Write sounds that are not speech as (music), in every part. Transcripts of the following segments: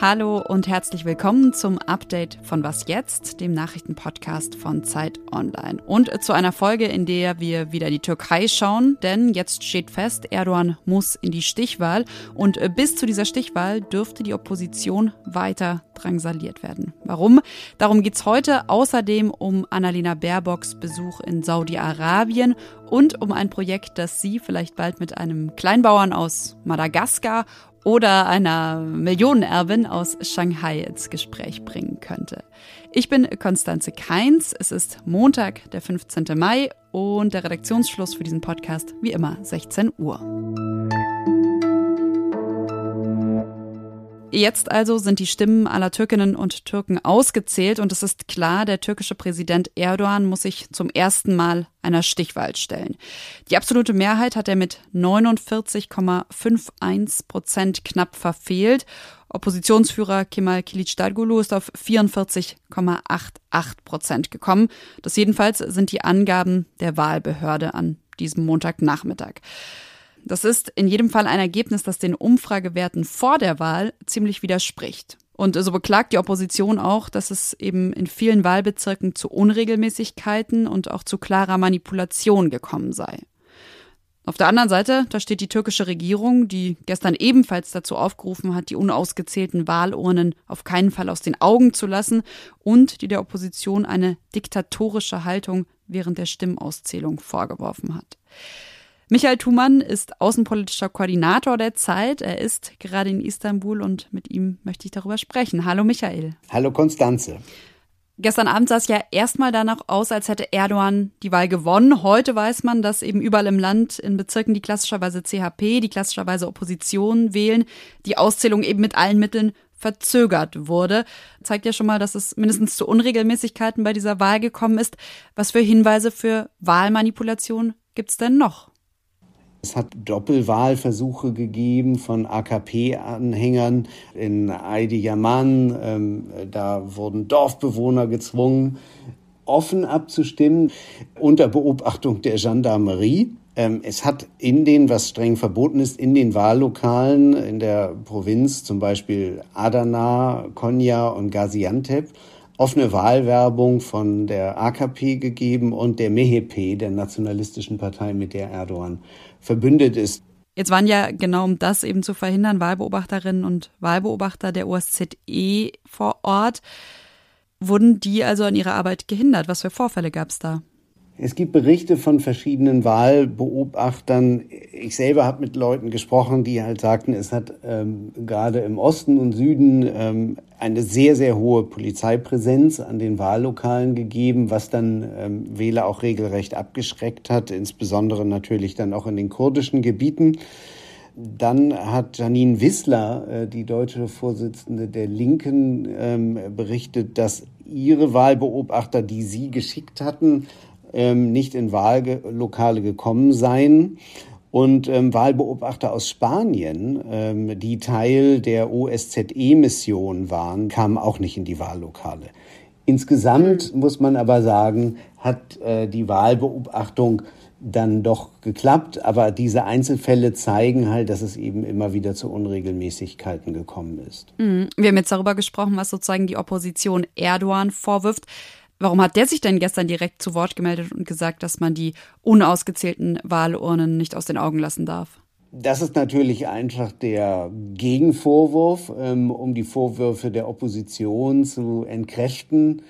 Hallo und herzlich willkommen zum Update von Was jetzt, dem Nachrichtenpodcast von Zeit Online. Und zu einer Folge, in der wir wieder die Türkei schauen, denn jetzt steht fest, Erdogan muss in die Stichwahl und bis zu dieser Stichwahl dürfte die Opposition weiter drangsaliert werden. Warum? Darum geht's heute außerdem um Annalena Baerbocks Besuch in Saudi-Arabien und um ein Projekt, das sie vielleicht bald mit einem Kleinbauern aus Madagaskar oder einer Millionenerbin aus Shanghai ins Gespräch bringen könnte. Ich bin Konstanze Keins. Es ist Montag, der 15. Mai und der Redaktionsschluss für diesen Podcast wie immer 16 Uhr. Jetzt also sind die Stimmen aller Türkinnen und Türken ausgezählt und es ist klar, der türkische Präsident Erdogan muss sich zum ersten Mal einer Stichwahl stellen. Die absolute Mehrheit hat er mit 49,51 Prozent knapp verfehlt. Oppositionsführer Kemal Kilicdaroglu ist auf 44,88 Prozent gekommen. Das jedenfalls sind die Angaben der Wahlbehörde an diesem Montagnachmittag. Das ist in jedem Fall ein Ergebnis, das den Umfragewerten vor der Wahl ziemlich widerspricht. Und so beklagt die Opposition auch, dass es eben in vielen Wahlbezirken zu Unregelmäßigkeiten und auch zu klarer Manipulation gekommen sei. Auf der anderen Seite, da steht die türkische Regierung, die gestern ebenfalls dazu aufgerufen hat, die unausgezählten Wahlurnen auf keinen Fall aus den Augen zu lassen und die der Opposition eine diktatorische Haltung während der Stimmauszählung vorgeworfen hat. Michael Thumann ist außenpolitischer Koordinator der Zeit. Er ist gerade in Istanbul und mit ihm möchte ich darüber sprechen. Hallo Michael. Hallo Konstanze. Gestern Abend sah es ja erstmal danach aus, als hätte Erdogan die Wahl gewonnen. Heute weiß man, dass eben überall im Land in Bezirken, die klassischerweise CHP, die klassischerweise Opposition wählen, die Auszählung eben mit allen Mitteln verzögert wurde. Zeigt ja schon mal, dass es mindestens zu Unregelmäßigkeiten bei dieser Wahl gekommen ist. Was für Hinweise für Wahlmanipulation gibt's denn noch? Es hat Doppelwahlversuche gegeben von AKP-Anhängern in Aidi-Yaman. Ähm, da wurden Dorfbewohner gezwungen, offen abzustimmen unter Beobachtung der Gendarmerie. Ähm, es hat in den, was streng verboten ist, in den Wahllokalen in der Provinz, zum Beispiel Adana, Konya und Gaziantep, offene Wahlwerbung von der AKP gegeben und der MHP, der nationalistischen Partei, mit der Erdogan verbündet ist. Jetzt waren ja genau um das eben zu verhindern Wahlbeobachterinnen und Wahlbeobachter der OSZE vor Ort. Wurden die also an ihrer Arbeit gehindert? Was für Vorfälle gab es da? Es gibt Berichte von verschiedenen Wahlbeobachtern. Ich selber habe mit Leuten gesprochen, die halt sagten, es hat ähm, gerade im Osten und Süden ähm, eine sehr, sehr hohe Polizeipräsenz an den Wahllokalen gegeben, was dann ähm, Wähler auch regelrecht abgeschreckt hat, insbesondere natürlich dann auch in den kurdischen Gebieten. Dann hat Janine Wissler, äh, die deutsche Vorsitzende der Linken, ähm, berichtet, dass ihre Wahlbeobachter, die sie geschickt hatten, ähm, nicht in Wahllokale gekommen seien. Und ähm, Wahlbeobachter aus Spanien, ähm, die Teil der OSZE-Mission waren, kamen auch nicht in die Wahllokale. Insgesamt muss man aber sagen, hat äh, die Wahlbeobachtung dann doch geklappt, aber diese Einzelfälle zeigen halt, dass es eben immer wieder zu Unregelmäßigkeiten gekommen ist. Mhm. Wir haben jetzt darüber gesprochen, was sozusagen die Opposition Erdogan vorwirft. Warum hat der sich denn gestern direkt zu Wort gemeldet und gesagt, dass man die unausgezählten Wahlurnen nicht aus den Augen lassen darf? Das ist natürlich einfach der Gegenvorwurf, ähm, um die Vorwürfe der Opposition zu entkräften.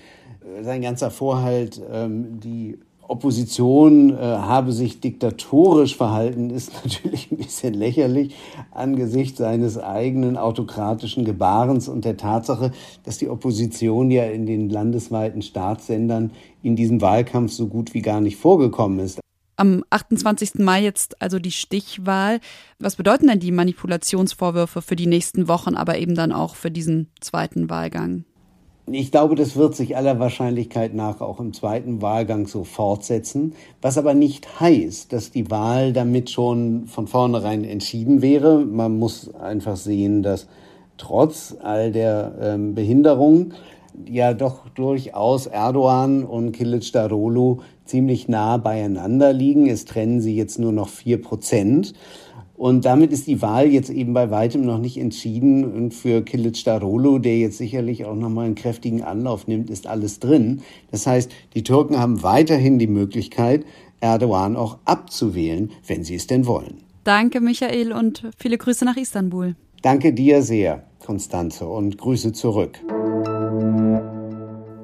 Sein ganzer Vorhalt, ähm, die Opposition äh, habe sich diktatorisch verhalten, ist (laughs) natürlich ein bisschen lächerlich angesichts seines eigenen autokratischen Gebarens und der Tatsache, dass die Opposition ja in den landesweiten Staatssendern in diesem Wahlkampf so gut wie gar nicht vorgekommen ist. Am 28. Mai jetzt also die Stichwahl. Was bedeuten denn die Manipulationsvorwürfe für die nächsten Wochen, aber eben dann auch für diesen zweiten Wahlgang? Ich glaube, das wird sich aller Wahrscheinlichkeit nach auch im zweiten Wahlgang so fortsetzen, was aber nicht heißt, dass die Wahl damit schon von vornherein entschieden wäre. Man muss einfach sehen, dass trotz all der ähm, Behinderungen ja doch durchaus Erdogan und Kılıçdaroğlu ziemlich nah beieinander liegen. Es trennen sie jetzt nur noch vier Prozent. Und damit ist die Wahl jetzt eben bei weitem noch nicht entschieden. Und für Kilic Darolo, der jetzt sicherlich auch nochmal einen kräftigen Anlauf nimmt, ist alles drin. Das heißt, die Türken haben weiterhin die Möglichkeit, Erdogan auch abzuwählen, wenn sie es denn wollen. Danke, Michael, und viele Grüße nach Istanbul. Danke dir sehr, Konstanze, und Grüße zurück.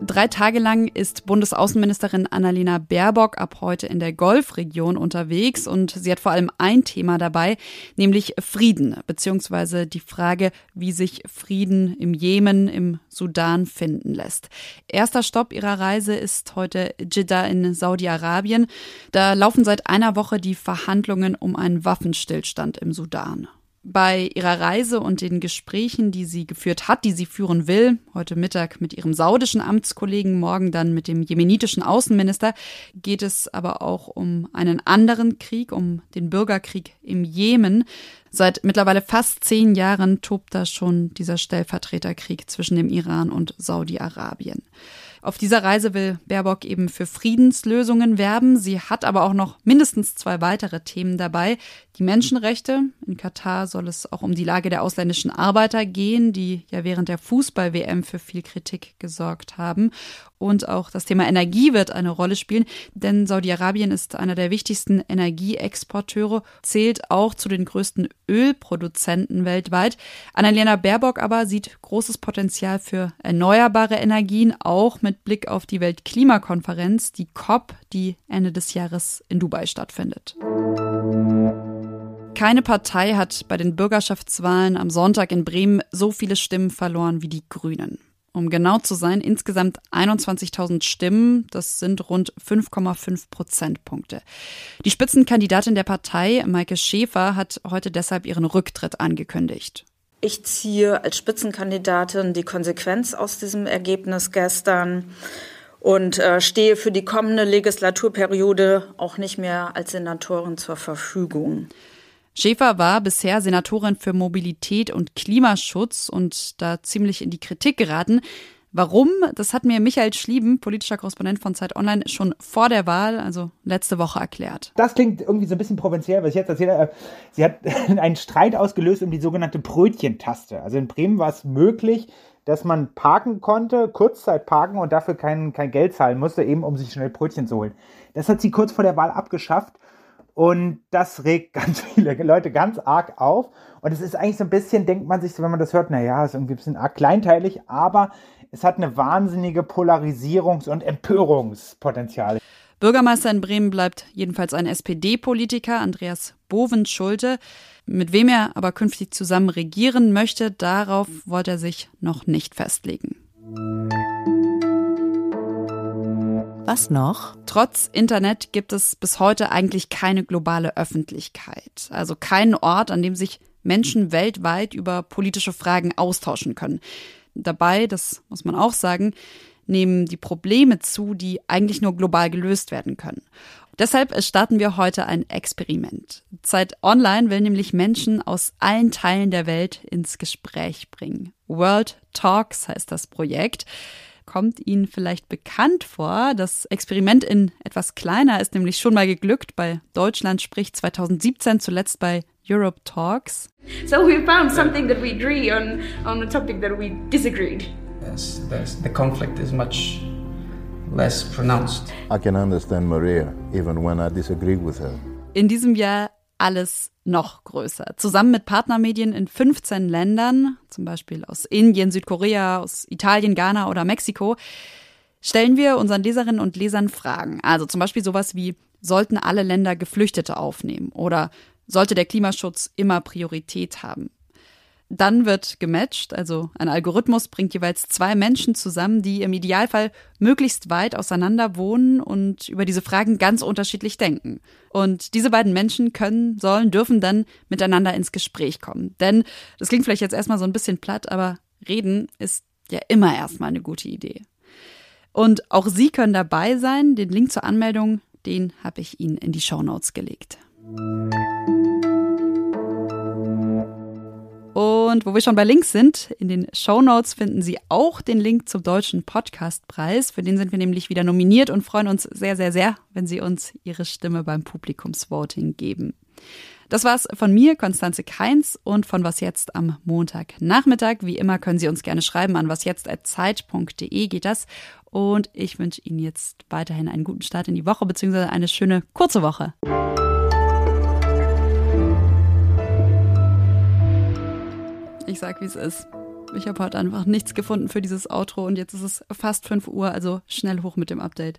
Drei Tage lang ist Bundesaußenministerin Annalena Baerbock ab heute in der Golfregion unterwegs und sie hat vor allem ein Thema dabei, nämlich Frieden, beziehungsweise die Frage, wie sich Frieden im Jemen, im Sudan finden lässt. Erster Stopp ihrer Reise ist heute Jeddah in Saudi-Arabien. Da laufen seit einer Woche die Verhandlungen um einen Waffenstillstand im Sudan bei ihrer Reise und den Gesprächen, die sie geführt hat, die sie führen will, heute Mittag mit ihrem saudischen Amtskollegen, morgen dann mit dem jemenitischen Außenminister, geht es aber auch um einen anderen Krieg, um den Bürgerkrieg im Jemen. Seit mittlerweile fast zehn Jahren tobt da schon dieser Stellvertreterkrieg zwischen dem Iran und Saudi-Arabien. Auf dieser Reise will Baerbock eben für Friedenslösungen werben. Sie hat aber auch noch mindestens zwei weitere Themen dabei. Die Menschenrechte. In Katar soll es auch um die Lage der ausländischen Arbeiter gehen, die ja während der Fußball-WM für viel Kritik gesorgt haben. Und auch das Thema Energie wird eine Rolle spielen, denn Saudi-Arabien ist einer der wichtigsten Energieexporteure, zählt auch zu den größten Ölproduzenten weltweit. Annalena Baerbock aber sieht großes Potenzial für erneuerbare Energien, auch mit Blick auf die Weltklimakonferenz, die COP, die Ende des Jahres in Dubai stattfindet. Keine Partei hat bei den Bürgerschaftswahlen am Sonntag in Bremen so viele Stimmen verloren wie die Grünen. Um genau zu sein, insgesamt 21.000 Stimmen. Das sind rund 5,5 Prozentpunkte. Die Spitzenkandidatin der Partei, Maike Schäfer, hat heute deshalb ihren Rücktritt angekündigt. Ich ziehe als Spitzenkandidatin die Konsequenz aus diesem Ergebnis gestern und äh, stehe für die kommende Legislaturperiode auch nicht mehr als Senatorin zur Verfügung. Schäfer war bisher Senatorin für Mobilität und Klimaschutz und da ziemlich in die Kritik geraten. Warum? Das hat mir Michael Schlieben, politischer Korrespondent von Zeit Online, schon vor der Wahl, also letzte Woche erklärt. Das klingt irgendwie so ein bisschen provinziell, was ich jetzt erzähle. Äh, sie hat (laughs) einen Streit ausgelöst um die sogenannte Brötchentaste. Also in Bremen war es möglich, dass man parken konnte, Kurzzeit parken und dafür kein, kein Geld zahlen musste, eben um sich schnell Brötchen zu holen. Das hat sie kurz vor der Wahl abgeschafft und das regt (laughs) ganz viele Leute ganz arg auf. Und es ist eigentlich so ein bisschen, denkt man sich wenn man das hört, naja, ist irgendwie ein bisschen arg kleinteilig, aber es hat eine wahnsinnige Polarisierungs- und Empörungspotenzial. Bürgermeister in Bremen bleibt jedenfalls ein SPD-Politiker, Andreas Bovenschulte. Mit wem er aber künftig zusammen regieren möchte, darauf wollte er sich noch nicht festlegen. Was noch? Trotz Internet gibt es bis heute eigentlich keine globale Öffentlichkeit. Also keinen Ort, an dem sich Menschen weltweit über politische Fragen austauschen können. Dabei, das muss man auch sagen, nehmen die Probleme zu, die eigentlich nur global gelöst werden können. Deshalb starten wir heute ein Experiment. Zeit Online will nämlich Menschen aus allen Teilen der Welt ins Gespräch bringen. World Talks heißt das Projekt kommt Ihnen vielleicht bekannt vor. Das Experiment in etwas kleiner ist nämlich schon mal geglückt. Bei Deutschland spricht 2017 zuletzt bei Europe Talks. So we found something that we agree on on a topic that we disagreed. Yes, the conflict is much less pronounced. I can understand Maria even when I disagree with her. In diesem Jahr alles noch größer. Zusammen mit Partnermedien in 15 Ländern, zum Beispiel aus Indien, Südkorea, aus Italien, Ghana oder Mexiko, stellen wir unseren Leserinnen und Lesern Fragen. Also zum Beispiel sowas wie, sollten alle Länder Geflüchtete aufnehmen oder sollte der Klimaschutz immer Priorität haben? Dann wird gematcht, also ein Algorithmus bringt jeweils zwei Menschen zusammen, die im Idealfall möglichst weit auseinander wohnen und über diese Fragen ganz unterschiedlich denken. Und diese beiden Menschen können, sollen, dürfen dann miteinander ins Gespräch kommen. Denn, das klingt vielleicht jetzt erstmal so ein bisschen platt, aber reden ist ja immer erstmal eine gute Idee. Und auch Sie können dabei sein. Den Link zur Anmeldung, den habe ich Ihnen in die Show Notes gelegt. Und wo wir schon bei Links sind, in den Show Notes finden Sie auch den Link zum Deutschen Podcastpreis. Für den sind wir nämlich wieder nominiert und freuen uns sehr, sehr, sehr, wenn Sie uns Ihre Stimme beim Publikumsvoting geben. Das war's von mir, Konstanze Keins und von Was Jetzt am Montagnachmittag. Wie immer können Sie uns gerne schreiben an wasjetzt.zeit.de geht das. Und ich wünsche Ihnen jetzt weiterhin einen guten Start in die Woche, beziehungsweise eine schöne kurze Woche. Ich sag, wie es ist. Ich habe heute einfach nichts gefunden für dieses Outro und jetzt ist es fast 5 Uhr, also schnell hoch mit dem Update.